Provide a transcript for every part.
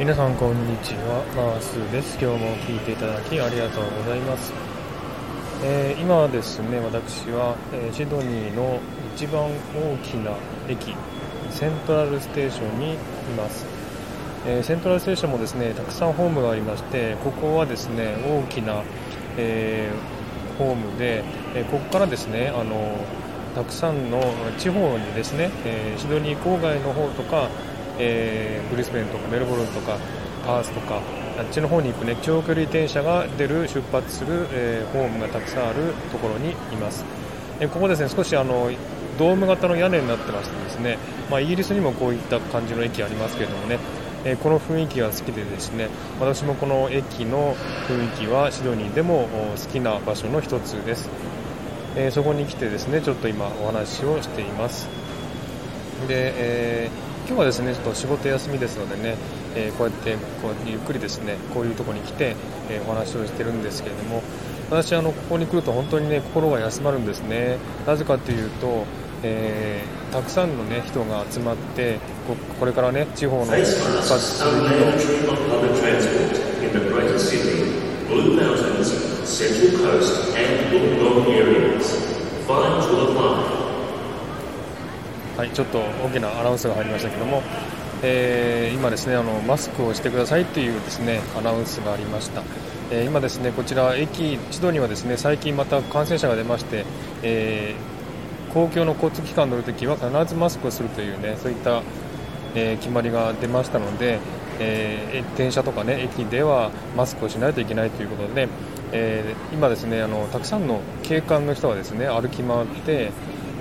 皆さんこんにちは。マースです。今日も聞いていただきありがとうございます、えー、今ですね私は、えー、シドニーの一番大きな駅セントラルステーションにいます、えー、セントラルステーションもですねたくさんホームがありましてここはですね大きな、えホームで、えここからですねあのたくさんの地方にですね、えシドニー郊外の方とかえー、ブリスベンとかメルボルンとかパースとかあっちの方に行くね。長距離電車が出る出発する、えー、ホームがたくさんあるところにいます、えー、ここですね少しあのドーム型の屋根になってましてですね、まあ、イギリスにもこういった感じの駅ありますけれどもね、えー、この雰囲気が好きでですね。私もこの駅の雰囲気はシドニーでも好きな場所の一つです、えー、そこに来てですねちょっと今お話をしています。で、えー今日はですねちょっと仕事休みですのでね、えー、こうやってこうゆっくりですねこういうところに来て、えー、お話をしてるんですけれども私あのここに来ると本当にね心が休まるんですねなぜかというと、えー、たくさんのね人が集まってここれからね地方の活する Central Coast and Wollongong areas. Fines will apply. はい、ちょっと大きなアナウンスが入りましたけども、えー、今ですねあのマスクをしてくださいというですねアナウンスがありました。えー、今ですねこちら駅シドニーはですね最近また感染者が出まして、えー、公共の交通機関に乗るときは必ずマスクをするというねそういった、え決まりが出ましたので、え電車とかね駅ではマスクをしないといけないということで、え今ですねあのたくさんの警官の人がですね歩き回って、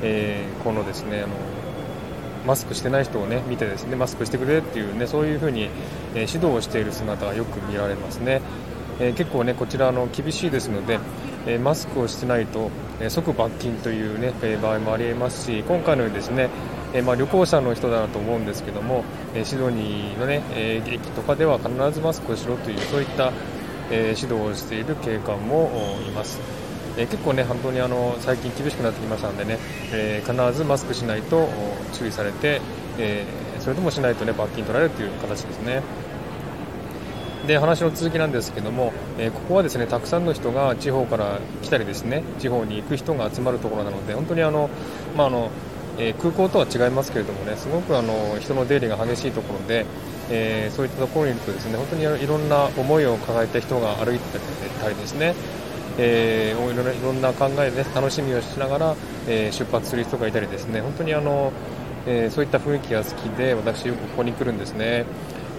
えこのですねあのマスクしてない人をね見てですねマスクしてくれっていうねそういうふうに、え指導をしている姿がよく見られますね、え結構ねこちらの厳しいですので、えマスクをしてないと、え即罰金というね、え場合もありえますし今回のようにですねえまあ、旅行者の人だと思うんですけども、えシドニーの、ね、え駅とかでは必ずマスクをしろというそういった、え指導をしている警官もいます。えー、結構ね本当にあの最近厳しくなってきましたのでね、えー、必ずマスクしないと注意されて、えー、それともしないとね罰金取られるという形ですね。で話の続きなんですけども、えここはですねたくさんの人が地方から来たりですね地方に行く人が集まるところなので本当にあの、まああのえ空港とは違いますけれどもねすごくあの人の出入りが激しいところで、えそういったところにいるとですね本当にいろんな思いを抱えた人が歩いてたりですねえー、いろいろんな考えで、ね、楽しみをしながら、えー、出発する人がいたりですね。本当にあの、えー、そういった雰囲気が好きで私よくここに来るんですね。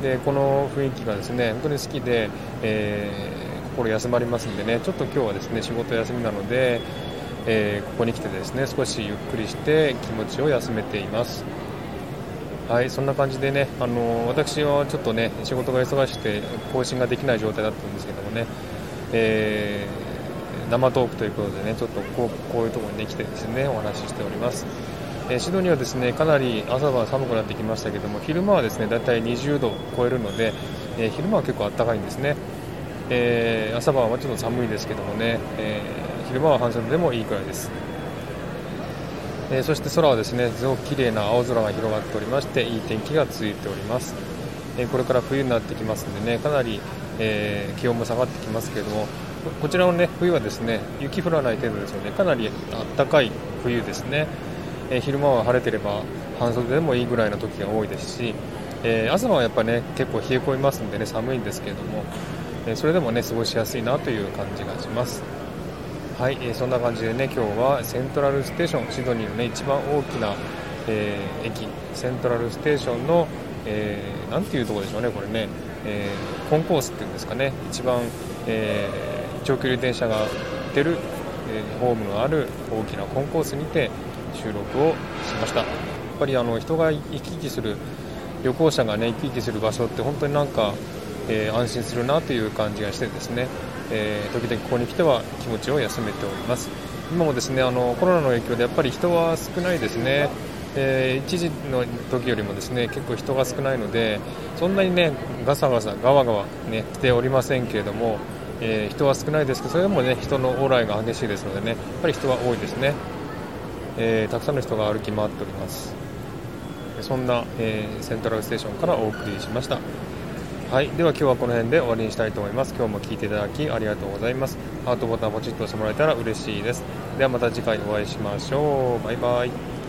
でこの雰囲気がですね本当に好きで、えー、心休まりますんでね。ちょっと今日はですね仕事休みなので、えここに来てですね少しゆっくりして気持ちを休めています。はいそんな感じでねあの私はちょっとね仕事が忙しくて更新ができない状態だったんですけどもね、えー生トークということでねちょっとこうこういうところに、ね、来てですねお話ししております。えシドニーはですねかなり朝晩寒くなってきましたけども昼間はですねだいたい20度を超えるので、えー、昼間は結構暖かいんですね、えー、朝晩はちょっと寒いですけどもね、えー、昼間は半袖でもいいくらいです、えそして空はですねすごく綺麗な青空が広がっておりましていい天気が続いております、えこれから冬になってきますのでねかなり、え気温も下がってきますけれどもこちらの、ね、冬はですね雪降らない程度ですのでかなり暖かい冬ですね、えー、昼間は晴れてれば半袖でもいいぐらいの時が多いですし、えー、朝はやっぱね結構冷え込みますんでね寒いんですけれども、えー、それでもね過ごしやすいなという感じがします。はい、えー、そんな感じでね今日はセントラルステーションシドニーのね一番大きな、え駅セントラルステーションの、えー、ていうとこでしょうねこれね、えコンコースっていうんですかね。一番、え長距離電車が出る、えー、ホームのある大きなコンコースにて収録をしました。やっぱりあの人が行き来する旅行者がね行き来する場所って本当になんか、えー、安心するなという感じがしてですね、えー、時々ここに来ては気持ちを休めております。今もですねあのコロナの影響でやっぱり人は少ないですね。えー、一時の時よりもですね結構人が少ないのでそんなにねガサガサガワガワね来ておりませんけれどもえー、人は少ないですけどそれでもね人の往来が激しいですのでねやっぱり人は多いですね、えー、たくさんの人が歩き回っておりますそんな、えー、セントラルステーションからお送りしましたはい、では今日はこの辺で終わりにしたいと思います。今日も聞いていただきありがとうございます。ハートボタンポチッと押してもらえたら嬉しいです。ではまた次回お会いしましょう。バイバイ。